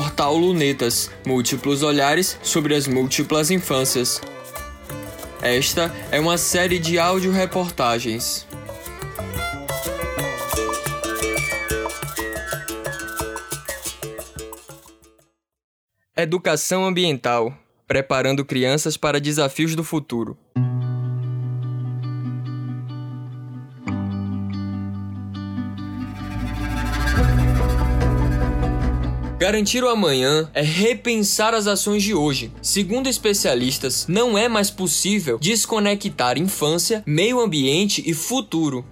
Portal Lunetas Múltiplos Olhares sobre as Múltiplas Infâncias. Esta é uma série de áudio-reportagens. Educação Ambiental Preparando crianças para desafios do futuro. Garantir o amanhã é repensar as ações de hoje. Segundo especialistas, não é mais possível desconectar infância, meio ambiente e futuro.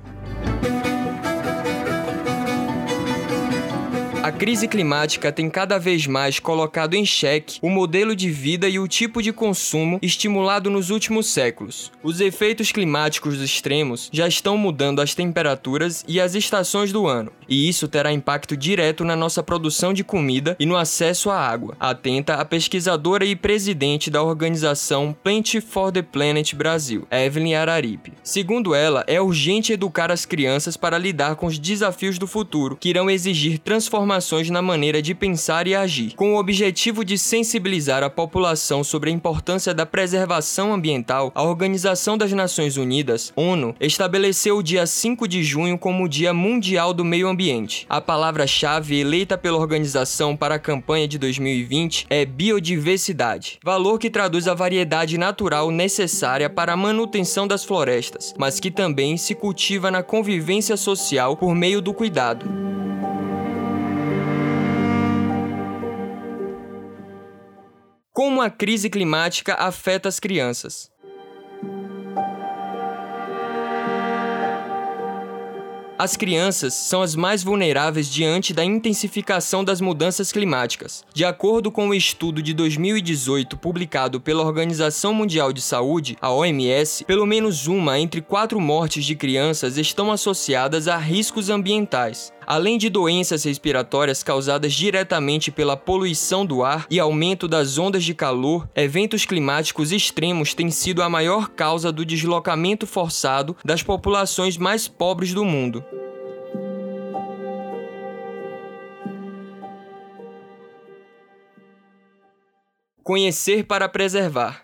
Crise climática tem cada vez mais colocado em xeque o modelo de vida e o tipo de consumo estimulado nos últimos séculos. Os efeitos climáticos extremos já estão mudando as temperaturas e as estações do ano, e isso terá impacto direto na nossa produção de comida e no acesso à água. Atenta a pesquisadora e presidente da organização Plant for the Planet Brasil, Evelyn Araripe. Segundo ela, é urgente educar as crianças para lidar com os desafios do futuro, que irão exigir transformação transformações na maneira de pensar e agir, com o objetivo de sensibilizar a população sobre a importância da preservação ambiental, a Organização das Nações Unidas, ONU, estabeleceu o dia 5 de junho como o Dia Mundial do Meio Ambiente. A palavra-chave eleita pela organização para a campanha de 2020 é biodiversidade, valor que traduz a variedade natural necessária para a manutenção das florestas, mas que também se cultiva na convivência social por meio do cuidado. Como a crise climática afeta as crianças. As crianças são as mais vulneráveis diante da intensificação das mudanças climáticas. De acordo com o estudo de 2018 publicado pela Organização Mundial de Saúde, a OMS, pelo menos uma entre quatro mortes de crianças estão associadas a riscos ambientais. Além de doenças respiratórias causadas diretamente pela poluição do ar e aumento das ondas de calor, eventos climáticos extremos têm sido a maior causa do deslocamento forçado das populações mais pobres do mundo. Conhecer para preservar.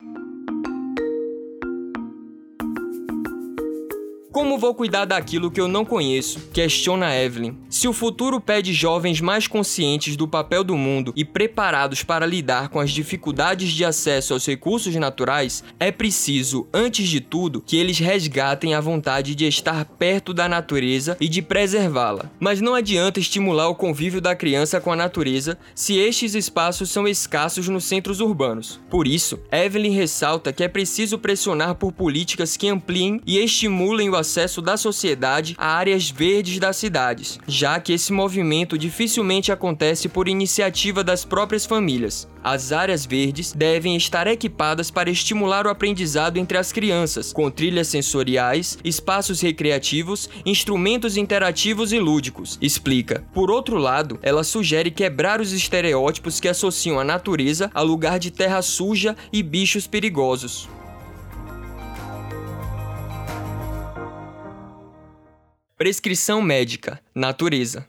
Como vou cuidar daquilo que eu não conheço? Questiona Evelyn. Se o futuro pede jovens mais conscientes do papel do mundo e preparados para lidar com as dificuldades de acesso aos recursos naturais, é preciso, antes de tudo, que eles resgatem a vontade de estar perto da natureza e de preservá-la. Mas não adianta estimular o convívio da criança com a natureza se estes espaços são escassos nos centros urbanos. Por isso, Evelyn ressalta que é preciso pressionar por políticas que ampliem e estimulem o acesso da sociedade a áreas verdes das cidades, já que esse movimento dificilmente acontece por iniciativa das próprias famílias. As áreas verdes devem estar equipadas para estimular o aprendizado entre as crianças, com trilhas sensoriais, espaços recreativos, instrumentos interativos e lúdicos, explica. Por outro lado, ela sugere quebrar os estereótipos que associam a natureza a lugar de terra suja e bichos perigosos. Prescrição médica, natureza.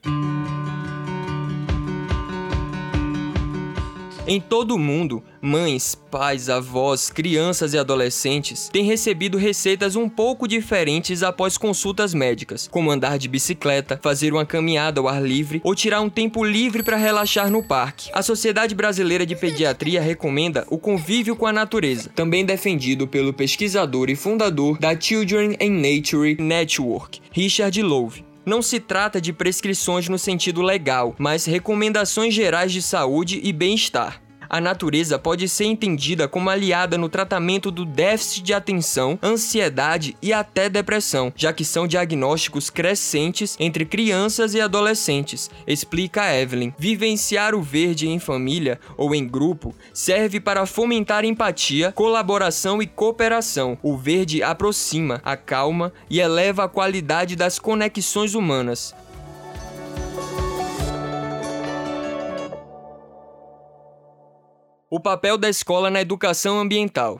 Em todo o mundo, mães, pais, avós, crianças e adolescentes têm recebido receitas um pouco diferentes após consultas médicas, como andar de bicicleta, fazer uma caminhada ao ar livre ou tirar um tempo livre para relaxar no parque. A Sociedade Brasileira de Pediatria recomenda o convívio com a natureza, também defendido pelo pesquisador e fundador da Children in Nature Network, Richard Louve. Não se trata de prescrições no sentido legal, mas recomendações gerais de saúde e bem-estar. A natureza pode ser entendida como aliada no tratamento do déficit de atenção, ansiedade e até depressão, já que são diagnósticos crescentes entre crianças e adolescentes, explica Evelyn. Vivenciar o verde em família ou em grupo serve para fomentar empatia, colaboração e cooperação. O verde aproxima, acalma e eleva a qualidade das conexões humanas. O papel da escola na educação ambiental.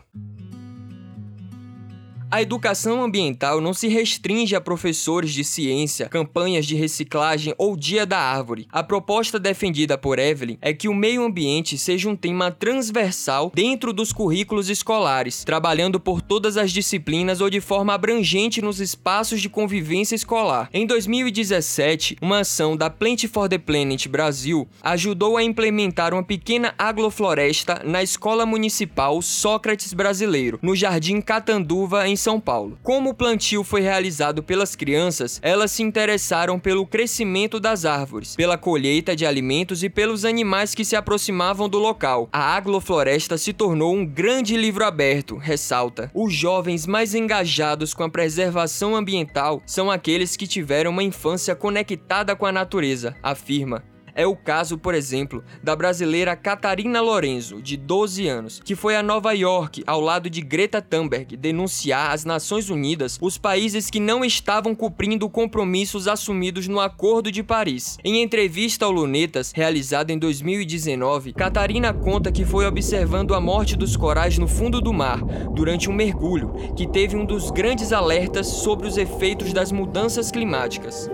A educação ambiental não se restringe a professores de ciência, campanhas de reciclagem ou Dia da Árvore. A proposta defendida por Evelyn é que o meio ambiente seja um tema transversal dentro dos currículos escolares, trabalhando por todas as disciplinas ou de forma abrangente nos espaços de convivência escolar. Em 2017, uma ação da Plant for the Planet Brasil ajudou a implementar uma pequena agrofloresta na Escola Municipal Sócrates Brasileiro, no Jardim Catanduva, em São Paulo. Como o plantio foi realizado pelas crianças, elas se interessaram pelo crescimento das árvores, pela colheita de alimentos e pelos animais que se aproximavam do local. A agrofloresta se tornou um grande livro aberto, ressalta. Os jovens mais engajados com a preservação ambiental são aqueles que tiveram uma infância conectada com a natureza, afirma. É o caso, por exemplo, da brasileira Catarina Lorenzo, de 12 anos, que foi a Nova York, ao lado de Greta Thunberg, denunciar às Nações Unidas os países que não estavam cumprindo compromissos assumidos no Acordo de Paris. Em entrevista ao Lunetas, realizada em 2019, Catarina conta que foi observando a morte dos corais no fundo do mar durante um mergulho, que teve um dos grandes alertas sobre os efeitos das mudanças climáticas.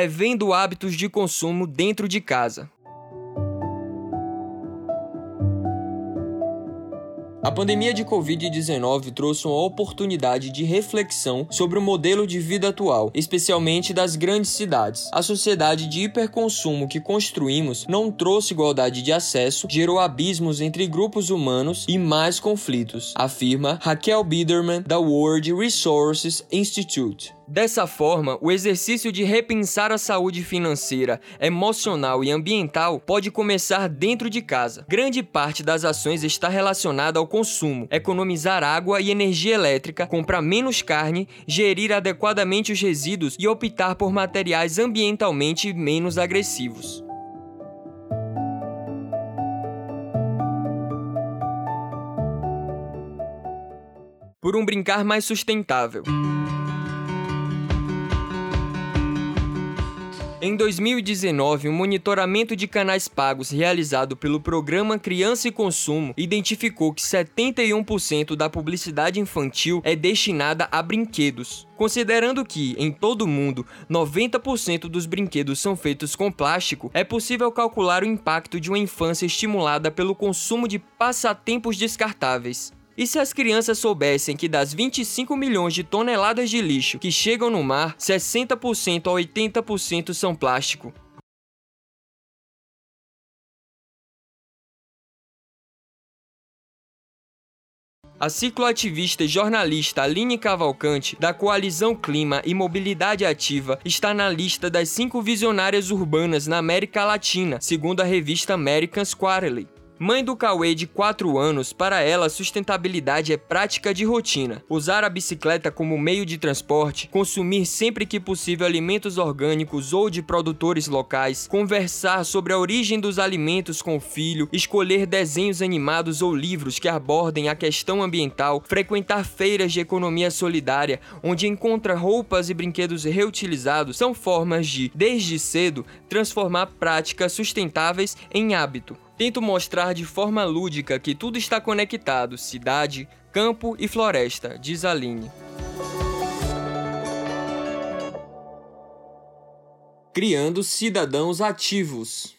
Revendo hábitos de consumo dentro de casa. A pandemia de Covid-19 trouxe uma oportunidade de reflexão sobre o modelo de vida atual, especialmente das grandes cidades. A sociedade de hiperconsumo que construímos não trouxe igualdade de acesso, gerou abismos entre grupos humanos e mais conflitos, afirma Raquel Biederman, da World Resources Institute. Dessa forma, o exercício de repensar a saúde financeira, emocional e ambiental pode começar dentro de casa. Grande parte das ações está relacionada ao consumo, economizar água e energia elétrica, comprar menos carne, gerir adequadamente os resíduos e optar por materiais ambientalmente menos agressivos. Por um brincar mais sustentável. Em 2019, um monitoramento de canais pagos realizado pelo programa Criança e Consumo identificou que 71% da publicidade infantil é destinada a brinquedos. Considerando que, em todo o mundo, 90% dos brinquedos são feitos com plástico, é possível calcular o impacto de uma infância estimulada pelo consumo de passatempos descartáveis. E se as crianças soubessem que das 25 milhões de toneladas de lixo que chegam no mar, 60% a 80% são plástico? A cicloativista e jornalista Aline Cavalcante, da Coalizão Clima e Mobilidade Ativa, está na lista das cinco visionárias urbanas na América Latina, segundo a revista Americans Quarterly. Mãe do Cauê de 4 anos, para ela sustentabilidade é prática de rotina. Usar a bicicleta como meio de transporte, consumir sempre que possível alimentos orgânicos ou de produtores locais, conversar sobre a origem dos alimentos com o filho, escolher desenhos animados ou livros que abordem a questão ambiental, frequentar feiras de economia solidária, onde encontra roupas e brinquedos reutilizados, são formas de, desde cedo, transformar práticas sustentáveis em hábito Tento mostrar de forma lúdica que tudo está conectado: cidade, campo e floresta, diz Aline. Criando cidadãos ativos.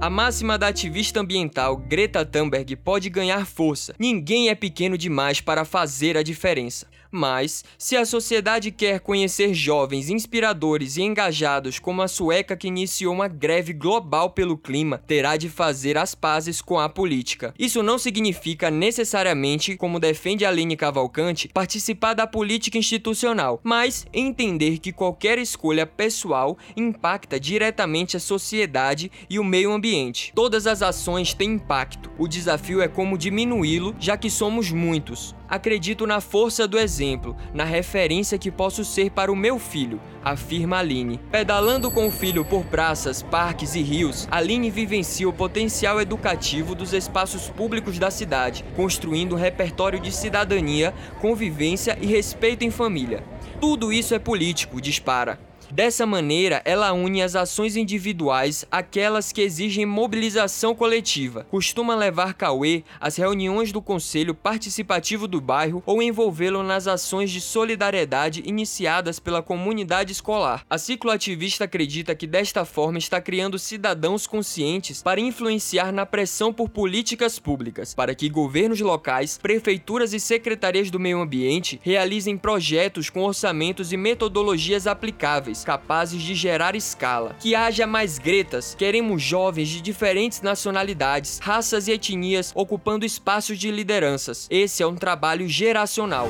A máxima da ativista ambiental Greta Thunberg pode ganhar força. Ninguém é pequeno demais para fazer a diferença. Mas, se a sociedade quer conhecer jovens inspiradores e engajados como a sueca que iniciou uma greve global pelo clima, terá de fazer as pazes com a política. Isso não significa necessariamente, como defende Aline Cavalcante, participar da política institucional, mas entender que qualquer escolha pessoal impacta diretamente a sociedade e o meio ambiente. Todas as ações têm impacto. O desafio é como diminuí-lo, já que somos muitos. Acredito na força do exemplo, na referência que posso ser para o meu filho, afirma Aline. Pedalando com o filho por praças, parques e rios, Aline vivencia o potencial educativo dos espaços públicos da cidade, construindo um repertório de cidadania, convivência e respeito em família. Tudo isso é político, dispara. Dessa maneira, ela une as ações individuais àquelas que exigem mobilização coletiva. Costuma levar Cauê às reuniões do Conselho Participativo do bairro ou envolvê-lo nas ações de solidariedade iniciadas pela comunidade escolar. A cicloativista acredita que desta forma está criando cidadãos conscientes para influenciar na pressão por políticas públicas, para que governos locais, prefeituras e secretarias do meio ambiente realizem projetos com orçamentos e metodologias aplicáveis, capazes de gerar escala. Que haja mais gretas, queremos jovens de diferentes nacionalidades, raças e etnias ocupando espaços de lideranças. Esse é um trabalho geracional.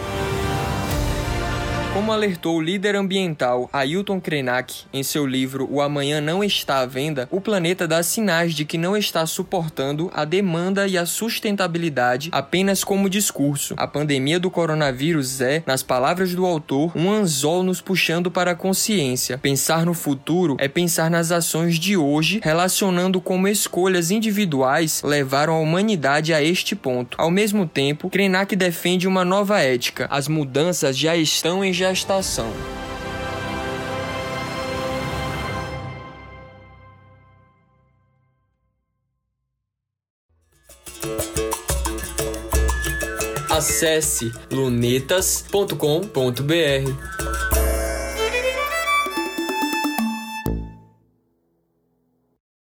Como alertou o líder ambiental Ailton Krenak em seu livro O Amanhã Não Está à Venda, o planeta dá sinais de que não está suportando a demanda e a sustentabilidade apenas como discurso. A pandemia do coronavírus é, nas palavras do autor, um anzol nos puxando para a consciência. Pensar no futuro é pensar nas ações de hoje, relacionando como escolhas individuais levaram a humanidade a este ponto. Ao mesmo tempo, Krenak defende uma nova ética. As mudanças já estão em gestação. Acesse lunetas.com.br.